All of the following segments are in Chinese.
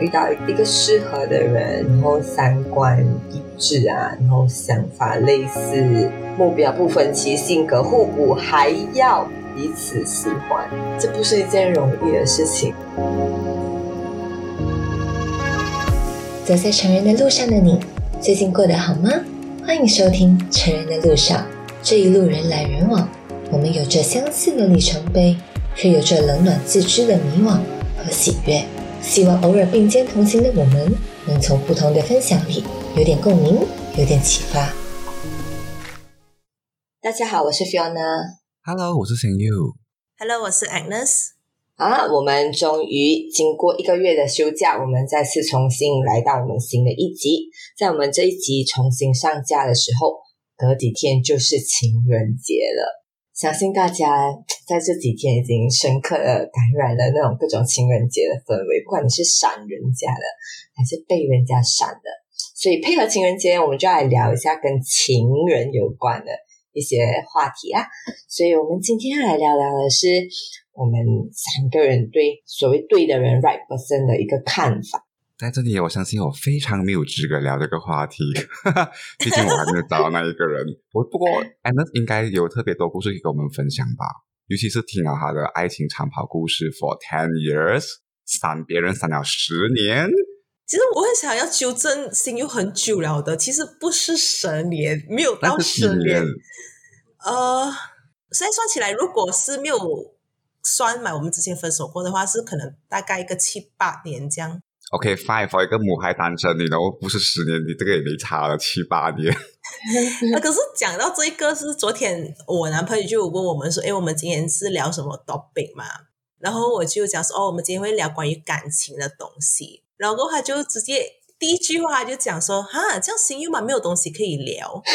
遇到一个适合的人，然后三观一致啊，然后想法类似，目标不分歧，性格互补，还要彼此喜欢，这不是一件容易的事情。走在成人的路上的你，最近过得好吗？欢迎收听《成人的路上》，这一路人来人往，我们有着相似的里程碑，却有着冷暖自知的迷惘和喜悦。希望偶尔并肩同行的我们，能从不同的分享里有点共鸣，有点启发。大家好，我是 Fiona。Hello，我是 s You。Hello，我是 Agnes。啊，我们终于经过一个月的休假，我们再次重新来到我们新的一集。在我们这一集重新上架的时候，隔几天就是情人节了。相信大家在这几天已经深刻的感染了那种各种情人节的氛围，不管你是闪人家的，还是被人家闪的。所以配合情人节，我们就来聊一下跟情人有关的一些话题啊。所以我们今天来聊聊的是。我们三个人对所谓对的人 right person 的一个看法，在这里，我相信我非常没有资格聊这个话题，毕竟我还没有找到那一个人。我不过 Anna 应该有特别多故事可以跟我们分享吧，尤其是听了他的爱情长跑故事，for ten years，闪别人闪了十年。其实我很想要纠正，心有很久了的，其实不是十年，没有到十年。呃，现在算起来，如果是没有。算嘛，我们之前分手过的话，是可能大概一个七八年这样。OK，fine，for 一个母胎单身，你都不是十年，你这个也没差了七八年。那 可是讲到这一个，是昨天我男朋友就问我们说：“哎，我们今天是聊什么 topic 嘛？”然后我就讲说：“哦，我们今天会聊关于感情的东西。”然后他就直接第一句话就讲说：“哈，这样新友嘛，没有东西可以聊。”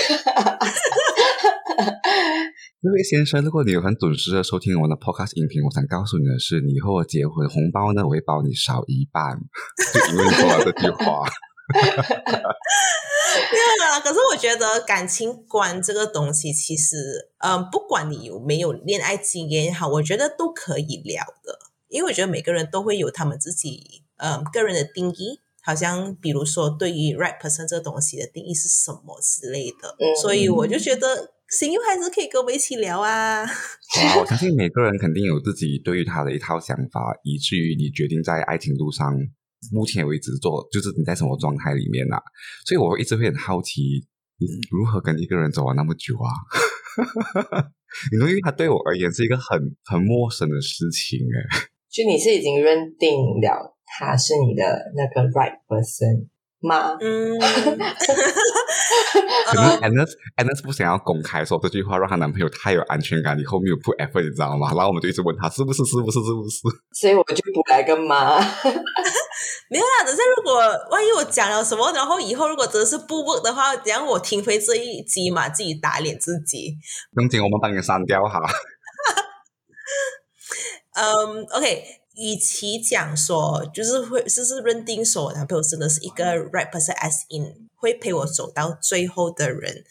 这位先生，如果你有很准时的收听我们的 podcast 音频，我想告诉你的是，你以后结婚红包呢，我会包你少一半，就因为你说了这句话。没有啦，可是我觉得感情观这个东西，其实，嗯，不管你有没有恋爱经验也好，我觉得都可以聊的，因为我觉得每个人都会有他们自己，嗯，个人的定义。好像比如说，对于 right person 这个东西的定义是什么之类的，所以我就觉得。行，又还是可以跟我们一起聊啊！我相信每个人肯定有自己对于他的一套想法，以至于你决定在爱情路上，目前为止做就是你在什么状态里面啊？所以我一直会很好奇，你如何跟一个人走了那么久啊？因为他对我而言是一个很很陌生的事情哎。就你是已经认定了他是你的那个 right person。吗？嗯，可能 Anna Anna 不想要公开说这句话，让她男朋友太有安全感，以后没有 put effort，你知道吗？然后我们就一直问他是不是是不是是不是？所以我就不来个妈。没有啦，等下如果万一我讲了什么，然后以后如果真的是不 work 的话，等下我听回这一集嘛，自己打脸自己。不用紧，我们帮你删掉哈。嗯，OK。与其讲说，就是会，就是认定说我男朋友真的是一个 right person，as in 会陪我走到最后的人。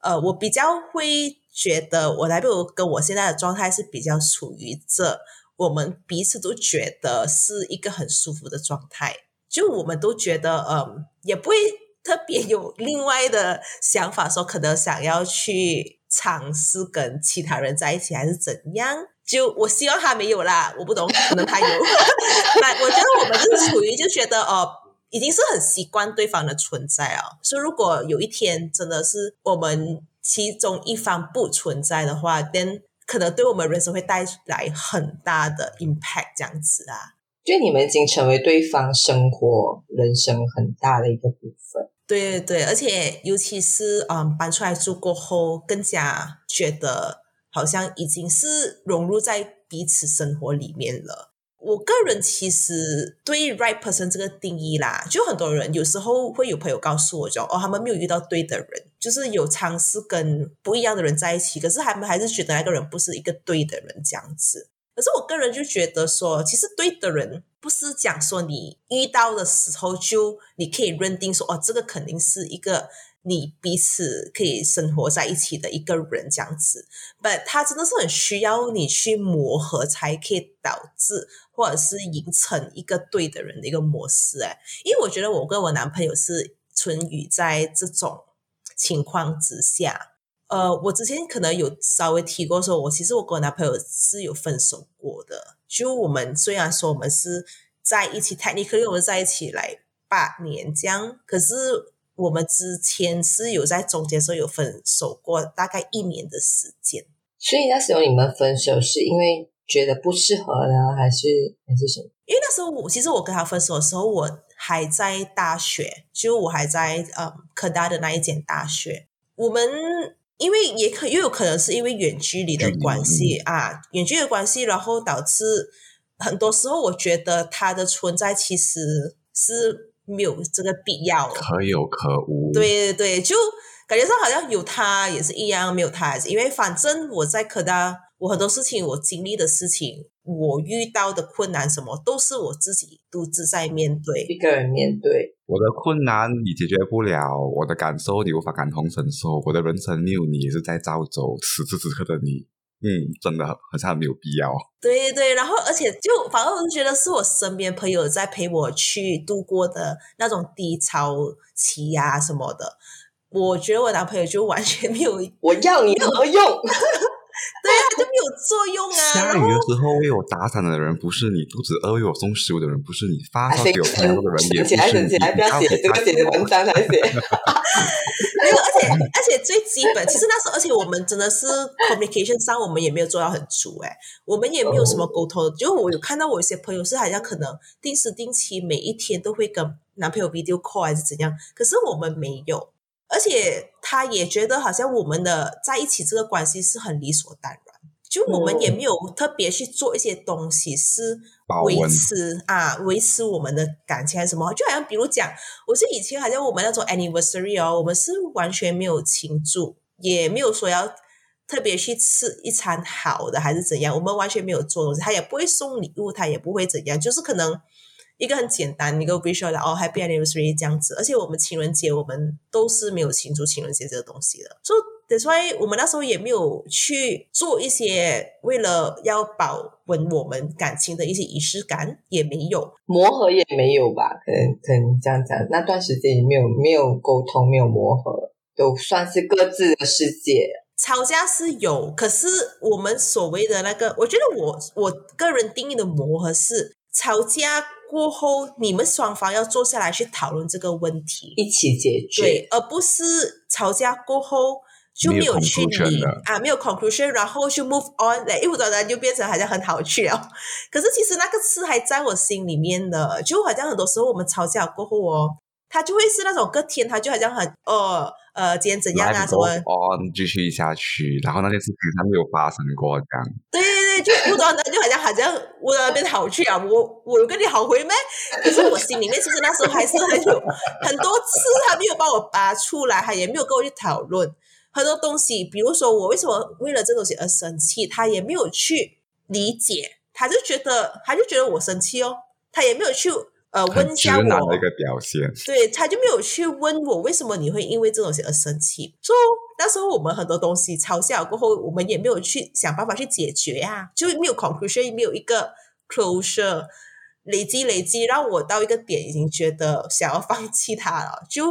呃，我比较会觉得我男朋友跟我现在的状态是比较处于这，我们彼此都觉得是一个很舒服的状态，就我们都觉得，嗯，也不会特别有另外的想法，说可能想要去尝试跟其他人在一起，还是怎样。就我希望他没有啦，我不懂，可能他有。那我觉得我们是处于就觉得哦，已经是很习惯对方的存在哦。所以如果有一天真的是我们其中一方不存在的话，then 可能对我们人生会带来很大的 impact 这样子啊。就你们已经成为对方生活、人生很大的一个部分。对对对，而且尤其是嗯搬出来住过后，更加觉得。好像已经是融入在彼此生活里面了。我个人其实对 right person 这个定义啦，就很多人有时候会有朋友告诉我，就哦，他们没有遇到对的人，就是有尝试跟不一样的人在一起，可是他们还是觉得那个人不是一个对的人这样子。可是我个人就觉得说，其实对的人不是讲说你遇到的时候就你可以认定说哦，这个肯定是一个。你彼此可以生活在一起的一个人这样子。但他真的是很需要你去磨合，才可以导致或者是形成一个对的人的一个模式。哎，因为我觉得我跟我男朋友是存于在这种情况之下。呃，我之前可能有稍微提过，说我其实我跟我男朋友是有分手过的。就我们虽然说我们是在一起，technically 我们在一起来八年这样，可是我们之前是有在中间时候有分手过，大概一年的时间。所以那时候你们分手是因为觉得不适合呢，还是还是什么？因为那时候我其实我跟他分手的时候，我还在大学，就我还在呃科大的那一间大学，我们。因为也可又有可能是因为远距离的关系啊，远距离的关系，然后导致很多时候我觉得他的存在其实是没有这个必要，可有可无。对对对，就感觉上好像有他也是一样，没有他也是，因为反正我在科大，我很多事情我经历的事情。我遇到的困难什么都是我自己独自在面对，一个人面对我的困难，你解决不了我的感受，你无法感同身受。我的人生没有你，也是在造走此时此刻的你。嗯，真的好像没有必要。对对，然后而且就反而我是觉得是我身边朋友在陪我去度过的那种低潮期呀什么的。我觉得我男朋友就完全没有，我要你何用？对啊，就没有作用啊。下雨的时候为我打伞的人不是你，肚子饿为我送食物的人不是你，发烧有朋友的人也不是你。不要写这个写的文章才写。没有，而且而且最基本，其实那时候，而且我们真的是 communication 上，我们也没有做到很足哎，我们也没有什么沟通。就我有看到我一些朋友是好像可能定时定期每一天都会跟男朋友 video call 还是怎样，可是我们没有。而且他也觉得好像我们的在一起这个关系是很理所当然，就我们也没有特别去做一些东西是维持啊维持我们的感情什么，就好像比如讲，我是以前好像我们那种 anniversary 哦，我们是完全没有庆祝，也没有说要特别去吃一餐好的还是怎样，我们完全没有做东西，他也不会送礼物，他也不会怎样，就是可能。一个很简单，一个 visual 的哦，Happy Anniversary 这样子，而且我们情人节我们都是没有庆祝情人节这个东西的，所以 That's why 我们那时候也没有去做一些为了要保稳我们感情的一些仪式感，也没有磨合也没有吧？可能可能这样讲，那段时间也没有没有沟通，没有磨合，都算是各自的世界。吵架是有，可是我们所谓的那个，我觉得我我个人定义的磨合是吵架。过后，你们双方要坐下来去讨论这个问题，一起解决，对，而不是吵架过后就没有去理啊，没有 conclusion，然后就 move on，来，一不短然就变成好像很好去了。可是其实那个刺还在我心里面的，就好像很多时候我们吵架过后哦，他就会是那种隔天，他就好像很哦。呃，今天怎样啊？什么？哦，继续下去，然后那件事情他没有发生过，这样。对对对，就不断的，就好像好像我那边好去啊，我我有跟你好回没？可是我心里面其实那时候还是很有很多次，他没有把我拔出来，他也没有跟我去讨论很多东西。比如说，我为什么为了这东西而生气，他也没有去理解，他就觉得他就觉得我生气哦，他也没有去。呃，问一下我的一个表现，对他就没有去问我为什么你会因为这东西而生气。说那时候我们很多东西吵架过后，我们也没有去想办法去解决啊，就没有 conclusion，没有一个 closure，累积累积，让我到一个点已经觉得想要放弃它了。就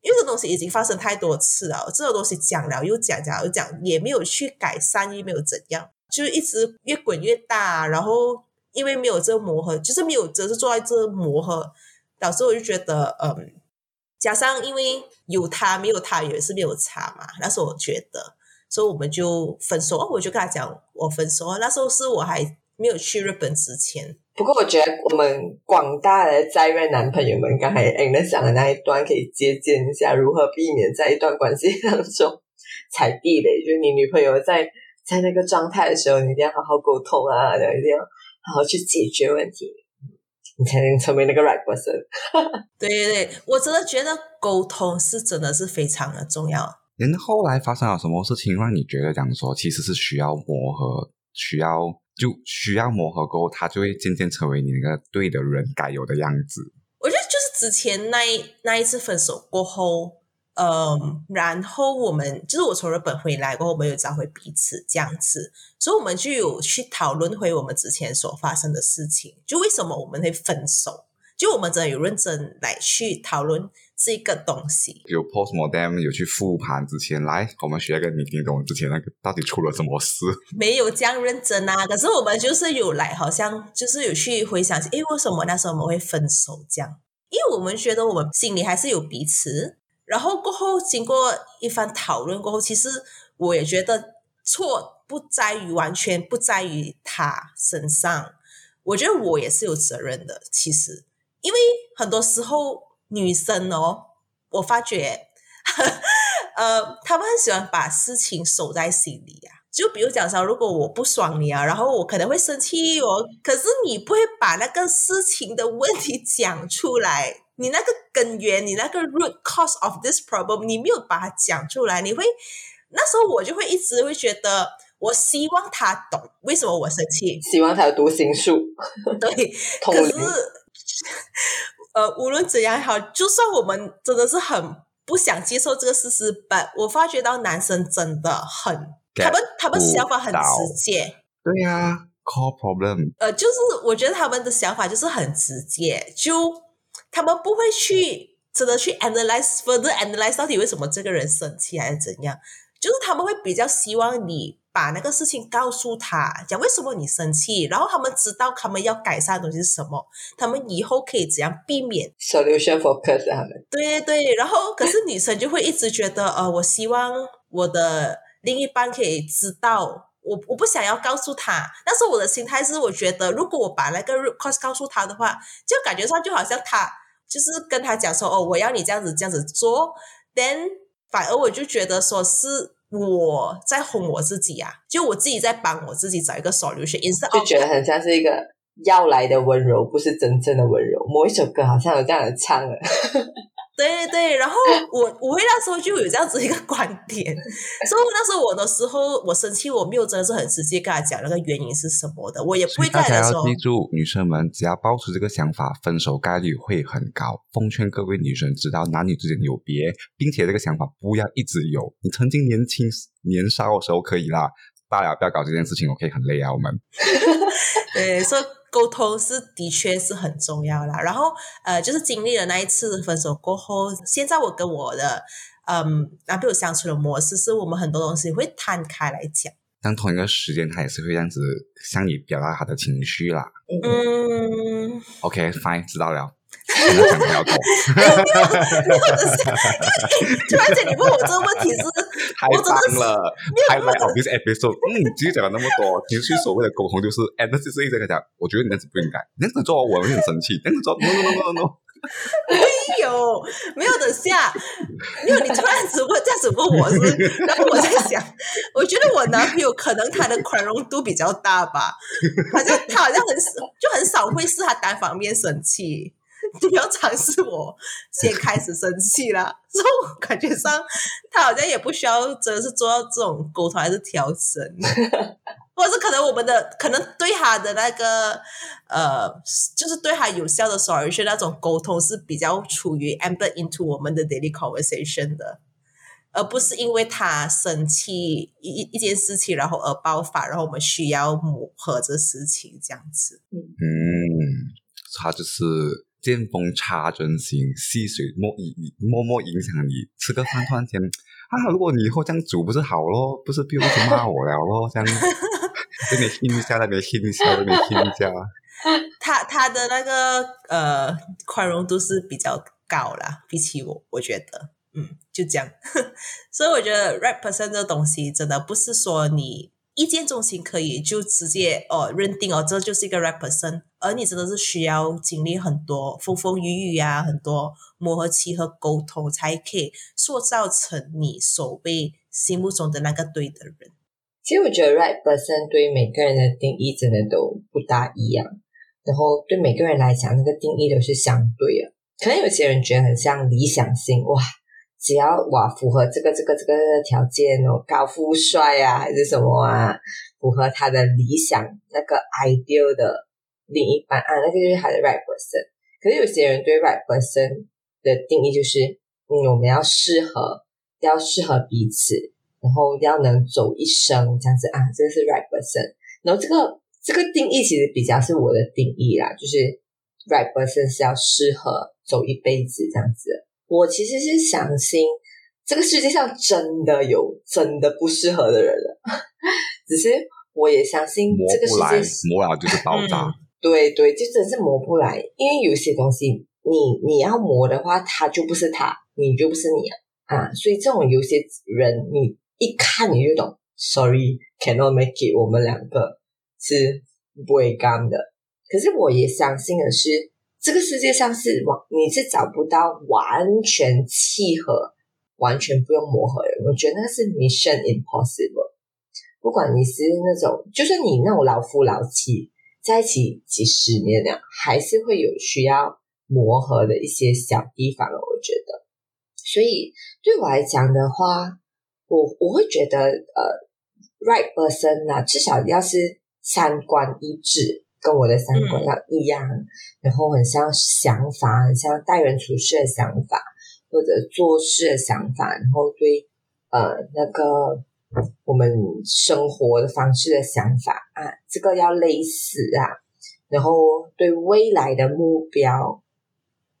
因为这东西已经发生太多次了，这个东西讲了又讲，讲又讲，也没有去改善，也没有怎样，就一直越滚越大，然后。因为没有这磨合，就是没有，只是坐在这磨合，导致我就觉得，嗯，加上因为有他没有他也是没有差嘛。那时候我觉得，所以我们就分手。我就跟他讲，我分手。那时候是我还没有去日本之前。不过我觉得我们广大的在任男朋友们，刚才 a n 讲的那一段，可以借鉴一下如何避免在一段关系当中 踩地雷。就是你女朋友在在那个状态的时候，你一定要好好沟通啊，一定要。好好去解决问题，你才能成为那个 right person。对对对，我真的觉得沟通是真的是非常的重要。人后来发生了什么事情，让你觉得讲说，其实是需要磨合，需要就需要磨合过后，他就会渐渐成为你那个对的人该有的样子。我觉得就是之前那一那一次分手过后，嗯，然后我们就是我从日本回来过后，我们有找回彼此这样子，所以我们就有去讨论回我们之前所发生的事情，就为什么我们会分手，就我们真的有认真来去讨论这个东西。有 post mortem 有去复盘之前，来我们学一个你听懂之前那个到底出了什么事？没有这样认真啊，可是我们就是有来，好像就是有去回想，诶，为什么那时候我们会分手这样？因为我们觉得我们心里还是有彼此。然后过后，经过一番讨论过后，其实我也觉得错不在于完全不在于他身上，我觉得我也是有责任的。其实，因为很多时候女生哦，我发觉，呃，他们很喜欢把事情守在心里呀。就比如讲说，如果我不爽你啊，然后我可能会生气哦，可是你不会把那个事情的问题讲出来。你那个根源，你那个 root cause of this problem，你没有把它讲出来，你会那时候我就会一直会觉得，我希望他懂为什么我生气，希望他有读心术，对，可是呃，无论怎样好，就算我们真的是很不想接受这个事实，but 我发觉到男生真的很，他们他们想法很直接，对呀，core problem，呃，就是我觉得他们的想法就是很直接，就。他们不会去真的去 analyze further analyze 到底为什么这个人生气还是怎样，就是他们会比较希望你把那个事情告诉他，讲为什么你生气，然后他们知道他们要改善的东西是什么，他们以后可以怎样避免 solution focus 他们。对对对，然后可是女生就会一直觉得，呃，我希望我的另一半可以知道，我我不想要告诉他，但是我的心态是，我觉得如果我把那个 root cause 告诉他的话，就感觉上就好像他。就是跟他讲说哦，我要你这样子这样子做，then 反而我就觉得说是我在哄我自己啊，就我自己在帮我自己找一个 solution，就觉得很像是一个要来的温柔，不是真正的温柔。某一首歌好像有这样的唱了。对对，然后 我我会那时候就有这样子一个观点，所以那时候我的时候我生气，我没有真的是很直接跟他讲那个原因是什么的，我也不会大家要记住，女生们只要抱出这个想法，分手概率会很高。奉劝各位女生，知道男女之间有别，并且这个想法不要一直有。你曾经年轻年少的时候可以啦，大家不要搞这件事情，我可以很累啊，我们。对，所以。沟通是的确是很重要啦。然后呃，就是经历了那一次分手过后，现在我跟我的嗯男朋友相处的模式，是我们很多东西会摊开来讲。但同一个时间，他也是会这样子向你表达他的情绪啦。嗯，OK，fine，知道了。没有没有，突然间你问我这个问题是，太棒了，太棒了！就是 episode，嗯，其实讲了那么多，其实所谓的沟通就是，哎，那就是一直在讲，我觉得你那样子不应该，你那样子做我会很生气，那样子做，no no no no no。没有，没有等下，没有你突然只问这样子问我是，然后我在想，我觉得我男朋友可能他的宽容度比较大吧，好像他好像很就很少会是他单方面生气。你要尝试我先开始生气了，之后感觉上他好像也不需要真的是做到这种沟通还是调整，或者是可能我们的可能对他的那个呃，就是对他有效的 solution 那种沟通是比较处于 embed into 我们的 daily conversation 的，而不是因为他生气一一件事情然后而爆发，然后我们需要磨合这事情这样子。嗯，他就是。见风插针型，细水默影默默影响你。吃个饭突然间 啊，如果你以后这样煮不是好咯？不是不用去骂我了咯？这样这边听一下，那边听一下，那边听一下。他他的那个呃宽容度是比较高啦，比起我，我觉得，嗯，就这样。所以我觉得 right person 这东西真的不是说你。一见钟情可以就直接哦认定哦这就是一个 right person，而你真的是需要经历很多风风雨雨啊，很多磨合期和沟通，才可以塑造成你所谓心目中的那个对的人。其实我觉得 right person 对每个人的定义真的都不大一样，然后对每个人来讲，那个定义都是相对的。可能有些人觉得很像理想型哇。只要哇符合这个这个这个条件哦，高富帅啊还是什么啊，符合他的理想那个 ideal 的另一半啊，那个就是他的 right person。可是有些人对 right person 的定义就是嗯，我们要适合，要适合彼此，然后要能走一生这样子啊，这个是 right person。然后这个这个定义其实比较是我的定义啦，就是 right person 是要适合走一辈子这样子。我其实是相信这个世界上真的有真的不适合的人了，只是我也相信这个世界，磨了就是爆炸。对对，就真是磨不来，因为有些东西你你要磨的话，他就不是他，你就不是你啊啊！所以这种有些人，你一看你就懂，sorry cannot make it，我们两个是不会干的。可是我也相信的是，这个世界上是完你是找不到完全契合、完全不用磨合的人。我觉得那是 mission impossible。不管你是那种，就算你那种老夫老妻。在一起几十年了，还是会有需要磨合的一些小地方我觉得，所以对我来讲的话，我我会觉得呃，right person 啊，至少要是三观一致，跟我的三观要一样，然后很像想法，很像待人处事的想法，或者做事的想法，然后对呃那个。我们生活的方式的想法啊，这个要类似啊，然后对未来的目标，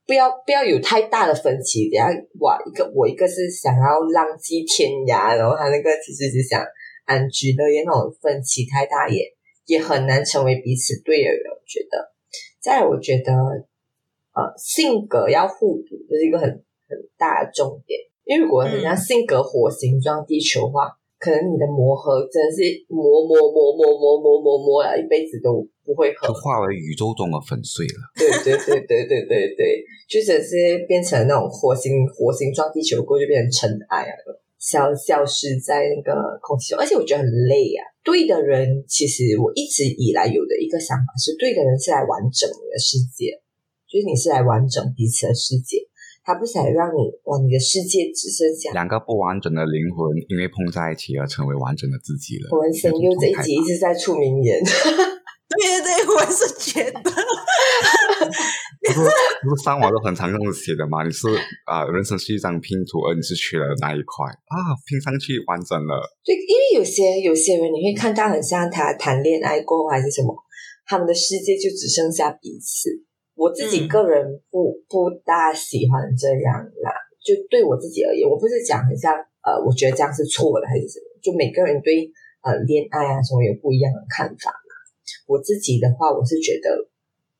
不要不要有太大的分歧。等下我，一个我一个是想要浪迹天涯，然后他那个其实是想安居乐业，那种分歧太大也也很难成为彼此对的人。我觉得，再来我觉得呃性格要互补，这是一个很很大的重点。因为如果人家性格火星撞地球的话。可能你的磨合真的是磨磨磨磨磨磨磨磨了一辈子都不会合，就化为宇宙中的粉碎了。对对对对对对对，就只是变成那种火星火星撞地球过就变成尘埃啊，消消失在那个空气中。而且我觉得很累啊。对的人，其实我一直以来有的一个想法是，对的人是来完整你的世界，就是你是来完整彼此的世界。他不想让你哇，你的世界只剩下两个不完整的灵魂，因为碰在一起而成为完整的自己了。我们声优这一集一直在出名言，对对对，我是觉得，不是不是上网都很常用写的吗？你是啊，人生是一张拼图，而你是缺了那一块啊，拼上去完整了。对，因为有些有些人你会看到很像他谈恋爱过后还是什么，他们的世界就只剩下彼此。我自己个人不不大喜欢这样啦，就对我自己而言，我不是讲很像呃，我觉得这样是错的还是什么？就每个人对呃恋爱啊什么有不一样的看法嘛。我自己的话，我是觉得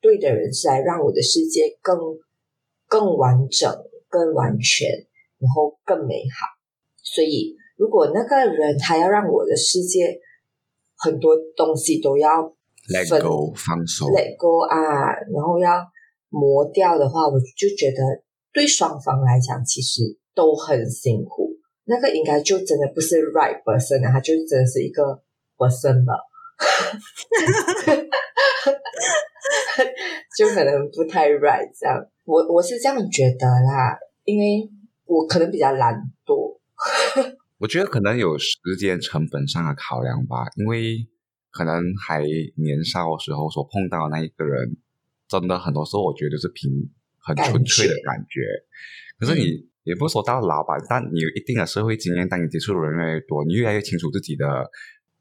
对的人是来让我的世界更更完整、更完全，然后更美好。所以，如果那个人他要让我的世界很多东西都要 let go 放手，let go 啊，然后要。磨掉的话，我就觉得对双方来讲其实都很辛苦。那个应该就真的不是 right person 啊，他就真的是一个 person 了，就可能不太 right 这样。我我是这样觉得啦，因为我可能比较懒惰。我觉得可能有时间成本上的考量吧，因为可能还年少的时候所碰到那一个人。真的很多时候，我觉得是凭很纯粹的感觉。可是你也不说到老吧，但你有一定的社会经验，当你接触的人越来越多，你越来越清楚自己的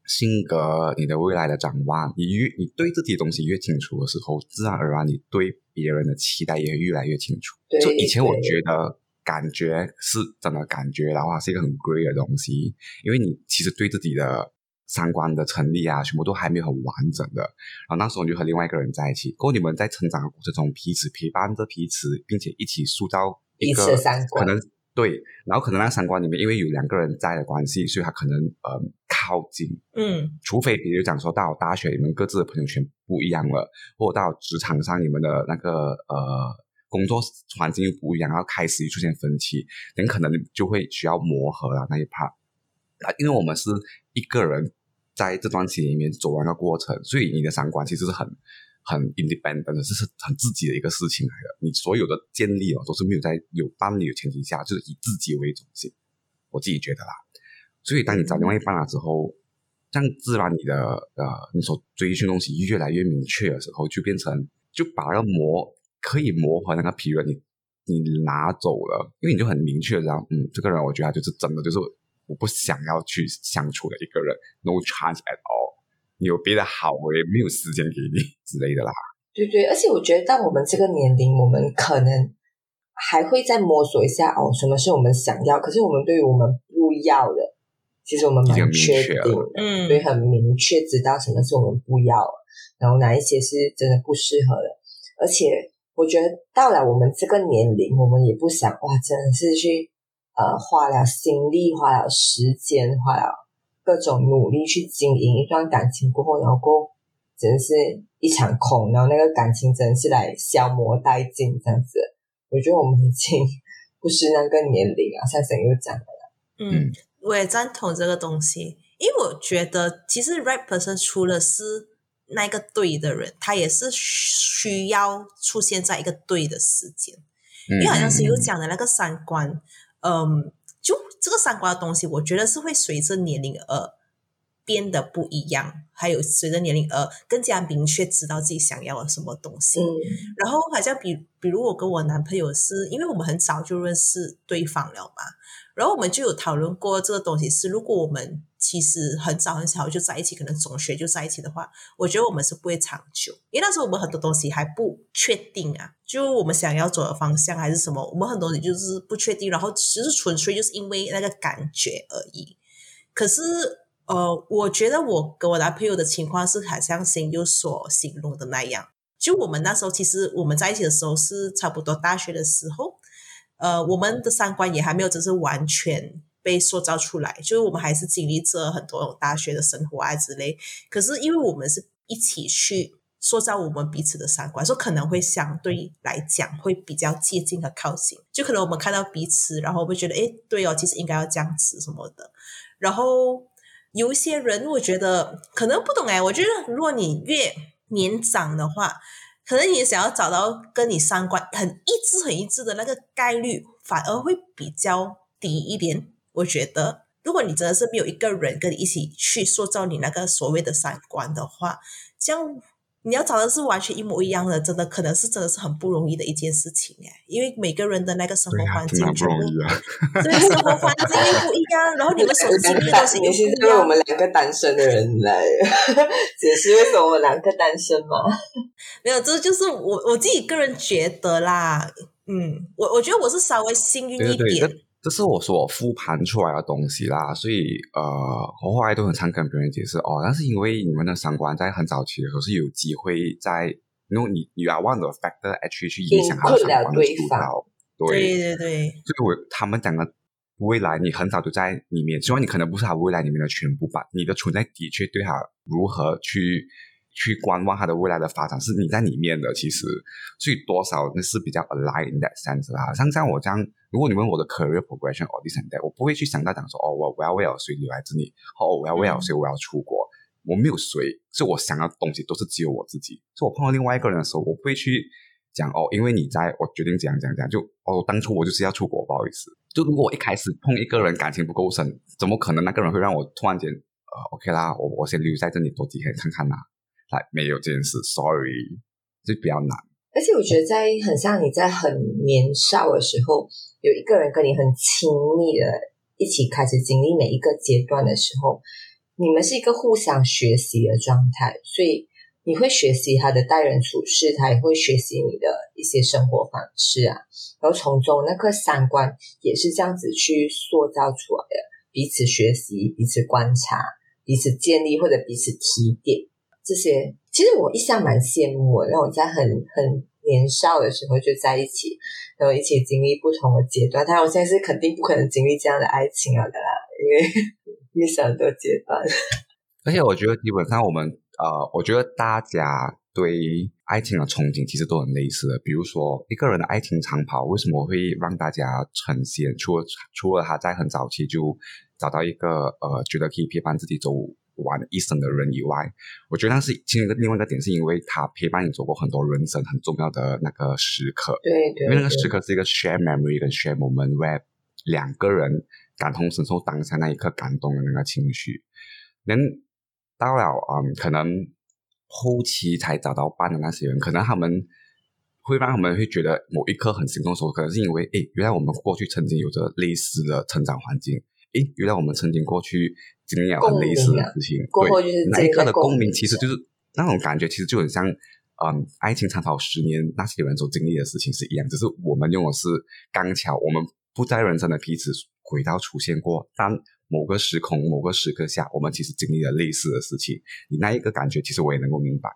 性格、你的未来的展望。你越你对自己东西越清楚的时候，自然而然你对别人的期待也越来越清楚。就以前我觉得感觉是怎么感觉的话，是一个很 great 的东西，因为你其实对自己的。三观的成立啊，全部都还没有很完整的。然后那时候你就和另外一个人在一起，过后你们在成长的过程中，彼此陪伴着彼此，并且一起塑造一个可能对。然后可能那三观里面，因为有两个人在的关系，所以他可能呃靠近。嗯，除非比如讲说到大学，你们各自的朋友圈不一样了，或者到职场上，你们的那个呃工作环境又不一样，然后开始出现分歧，很可能就会需要磨合了那一 part。啊，因为我们是一个人。在这段期间里面走完个过程，所以你的三观其实是很很 independent 的，这是很自己的一个事情来的。你所有的建立哦，都是没有在有伴侣的前提下，就是以自己为中心。我自己觉得啦，所以当你找另外一半了之后，这样自然你的呃，你所追寻东西越来越明确的时候，就变成就把那个磨可以磨合那个皮润，你你拿走了，因为你就很明确的知道，嗯，这个人我觉得他就是真的就是我不想要去相处的一个人，no chance at all。你有别的好，我也没有时间给你之类的啦。对对，而且我觉得到我们这个年龄，我们可能还会再摸索一下哦，什么是我们想要，可是我们对于我们不要的，其实我们蛮确定的，嗯，所以很明确知道什么是我们不要，然后哪一些是真的不适合的。而且我觉得到了我们这个年龄，我们也不想哇，真的是去呃花了心力、花了时间、花了各种努力去经营一段感情过后，然后过真的是一场空，然后那个感情真的是来消磨殆尽这样子。我觉得我们已经不是那个年龄啊，像沈又讲的了。嗯，我也赞同这个东西，因为我觉得其实 right person 除了是那个对的人，他也是需要出现在一个对的时间。因为好像是有讲的那个三观，嗯，就这个三观的东西，我觉得是会随着年龄而变得不一样，还有随着年龄而更加明确知道自己想要什么东西。嗯然后好像比比如我跟我男朋友是因为我们很早就认识对方了嘛，然后我们就有讨论过这个东西是，如果我们其实很早很早就在一起，可能中学就在一起的话，我觉得我们是不会长久，因为那时候我们很多东西还不确定啊，就我们想要走的方向还是什么，我们很多东西就是不确定，然后只是纯粹就是因为那个感觉而已。可是呃，我觉得我跟我男朋友的情况是，好像新优所形容的那样。就我们那时候，其实我们在一起的时候是差不多大学的时候，呃，我们的三观也还没有真是完全被塑造出来，就是我们还是经历着很多大学的生活啊之类。可是因为我们是一起去塑造我们彼此的三观，所以可能会相对来讲会比较接近和靠近。就可能我们看到彼此，然后会觉得，哎，对哦，其实应该要这样子什么的。然后有一些人，我觉得可能不懂哎，我觉得如果你越年长的话，可能你想要找到跟你三观很一致、很一致的那个概率，反而会比较低一点。我觉得，如果你真的是没有一个人跟你一起去塑造你那个所谓的三观的话，这样你要找的是完全一模一样的，真的可能是真的是很不容易的一件事情哎，因为每个人的那个生活环境真的很不容易啊。对生活环境又不一样，然后你们所经历的东西也是不一样。因为我们两个单身的人来解释为什么我们两个单身吗？没有，这就是我我自己个人觉得啦。嗯，我我觉得我是稍微幸运一对对对，这是我所复盘出来的东西啦，所以呃，我后来都很常跟别人解释哦，但是因为你们的三观在很早期的时候是有机会在，因为你 you are one of the factor actually 去影响他的三观的对对，对对对，所以我他们讲的未来，你很早就在里面，虽然你可能不是他未来里面的全部吧，你的存在的确对他如何去去观望它的未来的发展是你在里面的，其实，所以多少那是比较 aligned in that sense 啦。像像我这样，如果你问我的 career progression or this and that，我不会去想到讲说哦，我我要为了谁留在这里，哦，我要为了谁我要出国。我没有谁，所以我想要的东西都是只有我自己。所以我碰到另外一个人的时候，我不会去讲哦，因为你在，我决定怎样怎样怎样。就哦，当初我就是要出国，不好意思。就如果我一开始碰一个人感情不够深，怎么可能那个人会让我突然间呃，OK 啦，我我先留在这里多几天看看啦。来，没有这件事，sorry，就比较难。而且我觉得在很像你在很年少的时候，有一个人跟你很亲密的一起开始经历每一个阶段的时候，你们是一个互相学习的状态，所以你会学习他的待人处事，他也会学习你的一些生活方式啊，然后从中那个三观也是这样子去塑造出来的，彼此学习，彼此观察，彼此建立或者彼此提点。这些其实我一向蛮羡慕的，那种在很很年少的时候就在一起，然后一起经历不同的阶段。当然，我现在是肯定不可能经历这样的爱情了的啦，因为 遇上很多阶段。而且我觉得基本上我们呃，我觉得大家对爱情的憧憬其实都很类似的。比如说一个人的爱情长跑，为什么会让大家呈现？除了除了他在很早期就找到一个呃，觉得可以陪伴自己走完一生的人以外，我觉得那是其中一个另外一个点，是因为他陪伴你走过很多人生很重要的那个时刻。对对因为那个时刻是一个 share memory 跟 share moment，where 两个人感同身受当下那一刻感动的那个情绪。能到了嗯，可能后期才找到伴的那些人，可能他们会让他们会觉得某一刻很心动的时候，可能是因为，诶，原来我们过去曾经有着类似的成长环境，诶，原来我们曾经过去经历了很类似的事情，过后就是那一刻的共鸣，其实就是那种感觉，其实就很像，嗯，爱情长跑十年那些人所经历的事情是一样，只是我们用的是刚巧，我们不在人生的彼此轨道出现过，但某个时空、某个时刻下，我们其实经历了类似的事情。你那一个感觉，其实我也能够明白，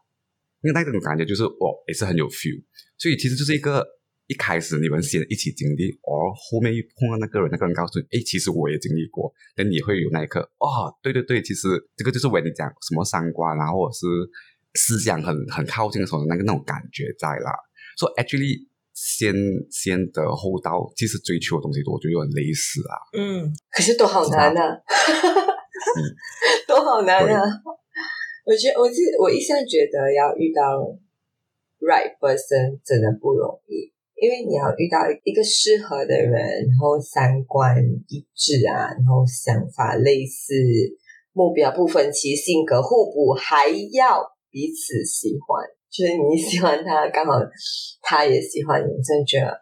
因为那种感觉就是我也是很有 feel，所以其实就是一个一开始你们先一起经历，而后面一碰到那个人，那个人告诉你，哎，其实我也经历过，那你会有那一刻，哦，对对对，其实这个就是我跟你讲什么三观啊，或者是思想很很靠近的时候那个那种感觉在啦。所以 actually 先先得后到，其实追求的东西我觉得有点类似啊。嗯，可是都好难啊，都好难啊！我觉得我是我一向觉得要遇到 right person 真的不容易，因为你要遇到一个适合的人，然后三观一致啊，然后想法类似，目标不分歧，性格互补，还要彼此喜欢。就是你喜欢他，刚好他也喜欢你，真的觉得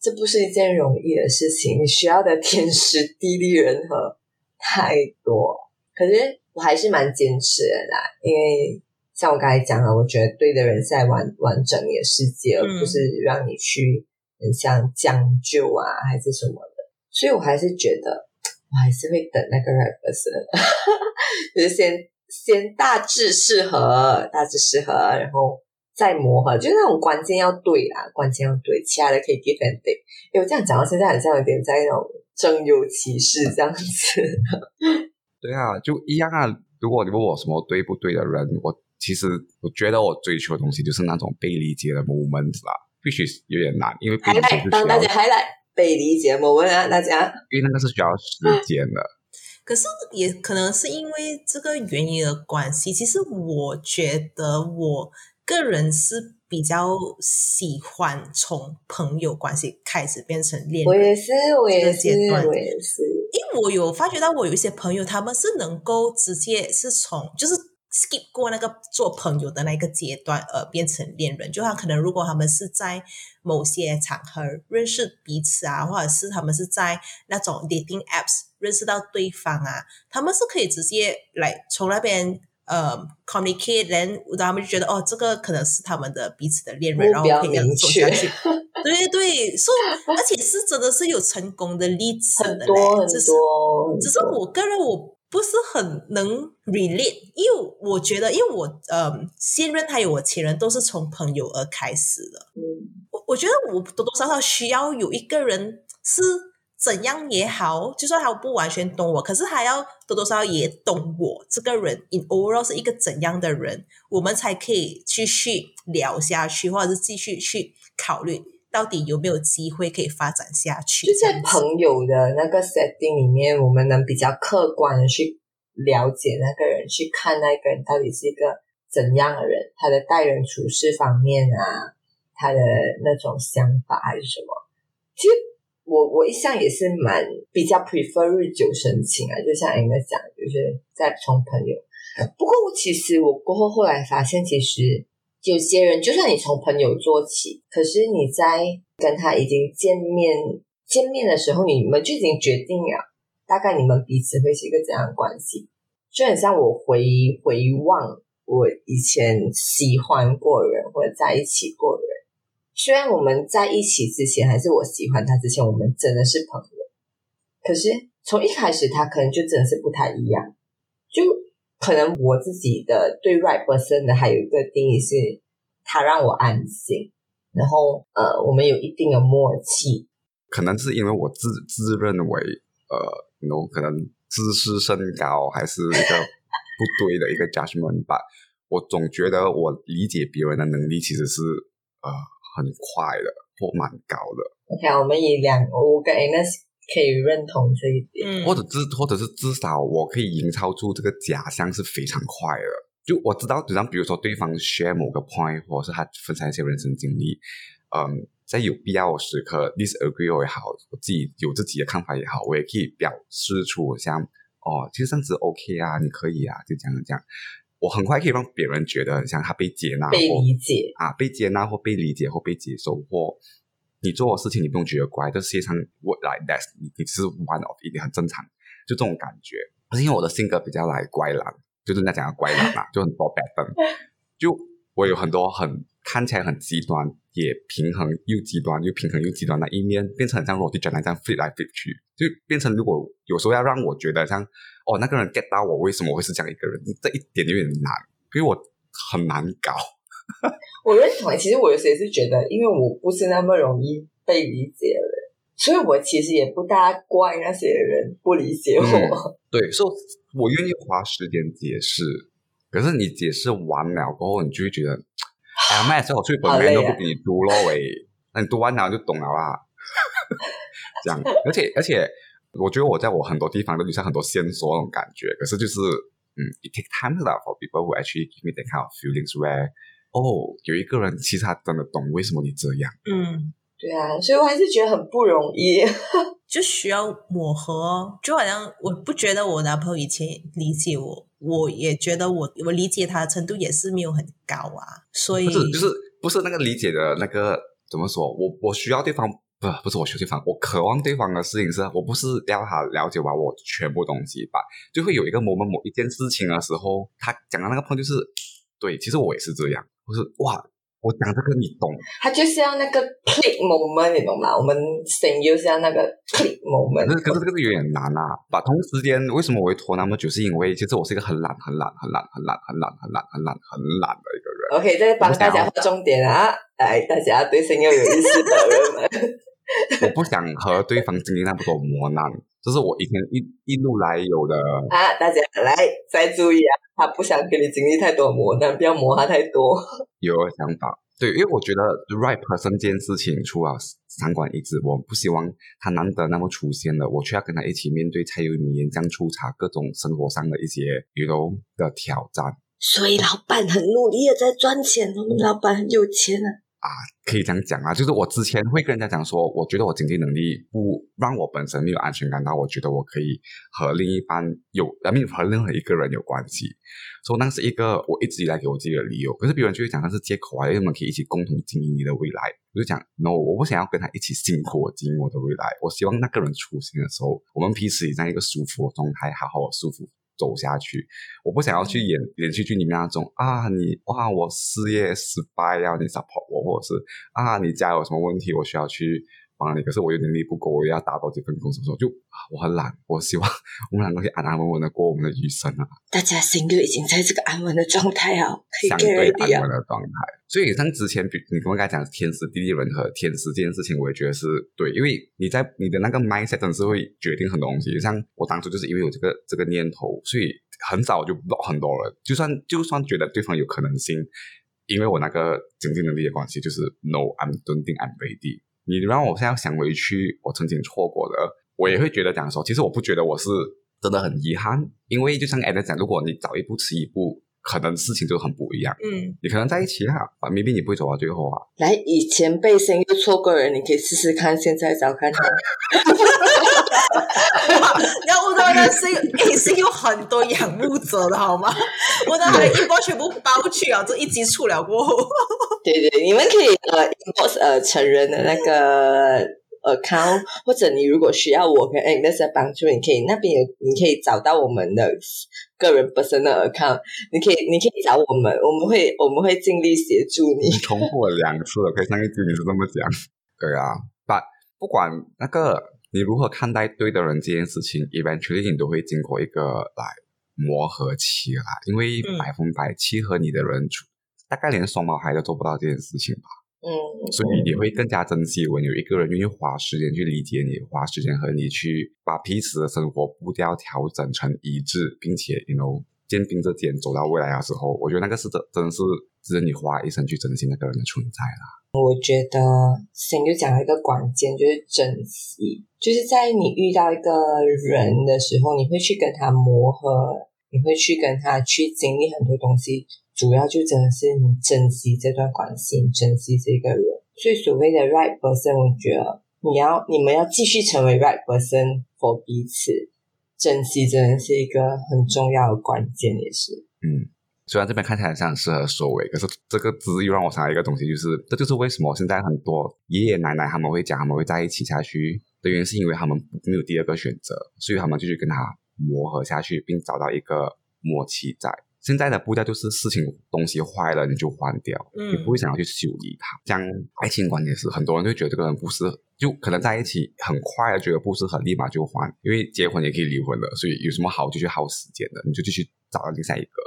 这不是一件容易的事情。你需要的天时地利人和太多，可是我还是蛮坚持的啦。因为像我刚才讲了，我觉得对的人是在完完整你的世界，而不是让你去很像将就啊，还是什么的。所以我还是觉得，我还是会等那个 right person，就是先。先大致适合，大致适合，然后再磨合，就是那种关键要对啦，关键要对，其他的可以 give and take。因为这样讲到现在，好像有点在那种征友歧视这样子。对啊，就一样啊。如果你问我什么对不对的人，我其实我觉得我追求的东西就是那种被理解的 moment 啦，必须有点难，因为还来当大家还来被理解 moment 啊，大家，因为那个是需要时间的。可是也可能是因为这个原因的关系，其实我觉得我个人是比较喜欢从朋友关系开始变成恋人。我也是，我也是，我也是。因为我有发觉到，我有一些朋友，他们是能够直接是从就是 skip 过那个做朋友的那个阶段，而变成恋人。就他可能如果他们是在某些场合认识彼此啊，或者是他们是在那种 dating apps。认识到对方啊，他们是可以直接来从那边呃 communicate，然后他们就觉得哦，这个可能是他们的彼此的恋人，然后可以这样走下去。对 对，所以而且是真的是有成功的例子的嘞，只是只是我个人我不是很能 relate，因为我觉得，因为我呃现任还有我前任都是从朋友而开始的。嗯，我我觉得我多多少少需要有一个人是。怎样也好，就算他不完全懂我，可是他要多多少少也懂我这个人。In overall 是一个怎样的人，我们才可以继续聊下去，或者是继续去考虑到底有没有机会可以发展下去。就在朋友的那个 setting 里面，我们能比较客观的去了解那个人，去看那个人到底是一个怎样的人，他的待人处事方面啊，他的那种想法还是什么，其实。我我一向也是蛮比较 prefer 日久生情啊，就像 a m 讲，就是在从朋友。不过我其实我过后后来发现，其实有些人就算你从朋友做起，可是你在跟他已经见面见面的时候，你们就已经决定了大概你们彼此会是一个怎样的关系。就很像我回回望我以前喜欢过人或者在一起过人。虽然我们在一起之前，还是我喜欢他之前，我们真的是朋友。可是从一开始，他可能就真的是不太一样。就可能我自己的对 right person 的还有一个定义是，他让我安心，然后呃，我们有一定的默契。可能是因为我自自认为，呃，有可能自视甚高，还是一个不对的一个 judgment 吧。我总觉得我理解别人的能力其实是呃。很快的，或蛮高的。OK，我们以两，我跟 Amos 可以认同这一点，或者至，或者是至少我可以营造出这个假象是非常快的。就我知道，只要比如说对方 share 某个 point，或者是他分享一些人生经历，嗯，在有必要的时刻，disagree 也好，我自己有自己的看法也好，我也可以表示出像哦，其实这样子 OK 啊，你可以啊，就这样这样。我很快可以让别人觉得像他被接纳、被理解啊，被接纳或被理解或被接受，或你做的事情你不用觉得怪，这世界上 what like that，你你是 one of 一点很正常，就这种感觉。可是因为我的性格比较来乖狼，就是那讲的乖狼嘛，就很多 bad 分，就我有很多很看起来很极端，也平衡又极端，又平衡又极端的一面，变成很像 roti 卷来这样 flip 来 flip 去，就变成如果有时候要让我觉得像哦那个人 get 到我为什么会是这样一个人，这一点有点难，因为我很难搞。我认同，其实我有时也是觉得，因为我不是那么容易被理解的人，所以我其实也不大怪那些人不理解我。嗯对，所以我愿意花时间解释，可是你解释完了过后，你就会觉得，哎呀，麦这我最本好累啊没都不给你读咯喂，那你读完了就懂了啦。这样，而且而且，我觉得我在我很多地方都留下很多线索那种感觉，可是就是，嗯，it take time to for people who actually give me that kind of feelings where，哦，有一个人其实他真的懂为什么你这样，嗯，对啊，所以我还是觉得很不容易。就需要磨合哦。就好像我不觉得我男朋友以前理解我，我也觉得我我理解他的程度也是没有很高啊，所以不是就是不是那个理解的那个怎么说？我我需要对方不不是我需要对方，我渴望对方的事情是我不是要他了解完我全部东西吧，就会有一个某某某一件事情的时候，他讲的那个 point 就是对，其实我也是这样，我说哇，我讲这个你懂，他就是要那个 click moment，你懂吗？我们声优是要那个 click moment。是可是这个是有点难啊。把同时间为什么我会拖那么久？是因为其实我是一个很懒、很懒、很懒、很懒、很懒、很懒、很懒、很懒的一个人。OK，再帮大家画重点啊！来，大家对声优有意思的人们，我不想和对方经历那么多磨难，这是我以前一一路来有的啊，大家来再注意啊！他不想跟你经历太多磨难，不要磨他太多。有个想法。对，因为我觉得 right person 这件事情，除了三观一致，我不希望他难得那么出现了，我却要跟他一起面对柴油米盐酱醋茶各种生活上的一些比如的挑战。所以老板很努力的在赚钱，我们老板很有钱啊。啊可以这样讲啊，就是我之前会跟人家讲说，我觉得我经济能力不让我本身没有安全感那，我觉得我可以和另一半有，呃，没有和任何一个人有关系，所以那是一个我一直以来给我自己的理由。可是别人就会讲那是借口啊，因为我们可以一起共同经营你的未来。我就讲 no，我不想要跟他一起辛苦经营我的未来，我希望那个人出现的时候，我们彼此也在一个舒服的状态，好好的舒服。走下去，我不想要去演连续剧里面那种啊，你哇，我事业失败要你 support 我，或者是啊，你家有什么问题，我需要去帮你，可是我有能力不够，我要打多几份工，什么时候就啊，我很懒，我希望 我们两个可以安安稳稳的过我们的余生啊，大家心就已经在这个安稳的状态啊，相对安稳。的状态。所以像之前比你跟我刚才讲天时地利人和天时这件事情，我也觉得是对，因为你在你的那个 mindset 真的是会决定很多东西。像我当初就是因为有这个这个念头，所以很早就 block 很多人，就算就算觉得对方有可能性，因为我那个经济能力的关系，就是 no，I'm don't think I'm ready。你让我现在想回去，我曾经错过的，我也会觉得讲说，其实我不觉得我是真的很遗憾，因为就像 a d 讲，如果你早一步迟一步，可能事情就很不一样。嗯，你可能在一起啊，啊，maybe 你不会走到最后啊。来，以前被声优错过的人，你可以试试看，现在找看看。然后我的那是诶是有很多仰慕者的好吗？我的那一波全部包去啊，这一集出了过后，对对，你们可以呃 inbox 呃成人的那个 account，或者你如果需要我跟 Agnes 的帮助，你可以那边有你可以找到我们的个人 personal account，你可以你可以找我们，我们会我们会尽力协助你你。重复了两次了，可以上一句你是这么讲。对啊，但不管那个你如何看待对的人这件事情，eventually 你都会经过一个来磨合期啦，因为嗯百分百契合你的人，大概连双胞胎都做不到这件事情吧。嗯，所以你会更加珍惜，when 有一个人愿意花时间去理解你，花时间和你去把彼此的生活步调调整成一致，并且，you know，肩并着肩走到未来的时候，我觉得那个是真真的是值得你花一生去珍惜那个人的存在啦。我觉得先就讲了一个关键，就是珍惜，就是在你遇到一个人的时候，你会去跟他磨合，你会去跟他去经历很多东西，主要就真的是你珍惜这段关系，珍惜这个人。所以所谓的 right person，我觉得你要你们要继续成为 right person for 彼此，珍惜真的是一个很重要的关键，也是。嗯，虽然这边看起来像很适合收尾，可是这个字又让我想到一个东西，就是这就是为什么现在很多爷爷奶奶他们会讲他们会在一起下去的原因，是因为他们没有第二个选择，所以他们就去跟他磨合下去，并找到一个默契在。现在的步调就是事情东西坏了你就换掉，嗯你不会想要去修理它。像爱情观也是，很多人就觉得这个人不是，就可能在一起很快的觉得不适合，立马就换，因为结婚也可以离婚了，所以有什么好就去耗时间的，你就继续找到另下一个。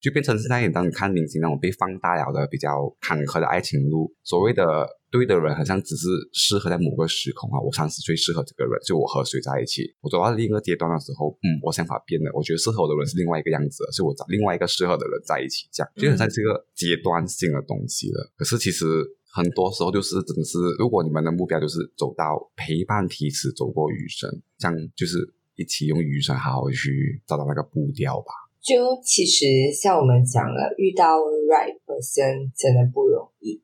就变成现在当你看明星那种被放大了的比较坎坷的爱情路，所谓的对的人，好像只是适合在某个时空啊。我三十岁适合这个人，就我和谁在一起。我走到另一个阶段的时候，嗯，我想法变了，我觉得适合我的人是另外一个样子了，所以我找另外一个适合的人在一起，这样就很像是一个阶段性的东西了。可是其实很多时候就是真的是，如果你们的目标就是走到陪伴彼此走过余生，这样就是一起用余生好好去找到那个步调吧。就其实像我们讲了，遇到 right person 真的不容易，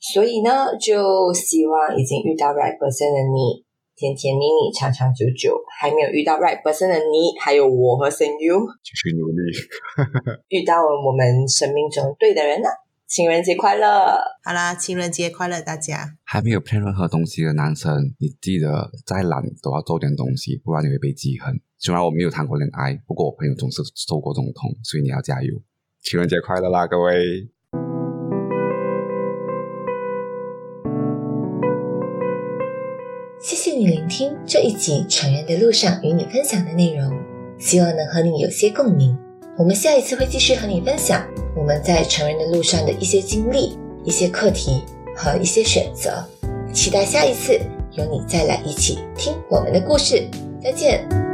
所以呢，就希望已经遇到 right person 的你，甜甜蜜蜜，长长久久；还没有遇到 right person 的你，还有我和 s e n You，继续努力。遇到了我们生命中对的人了。情人节快乐！好啦，情人节快乐，大家！还没有 plan 任何东西的男生，你记得再懒都要做点东西，不然你会被记恨。虽然我没有谈过恋爱，不过我朋友总是受过这种痛，所以你要加油。情人节快乐啦，各位！谢谢你聆听这一集《成人的路上》与你分享的内容，希望能和你有些共鸣。我们下一次会继续和你分享我们在成人的路上的一些经历、一些课题和一些选择。期待下一次有你再来一起听我们的故事。再见。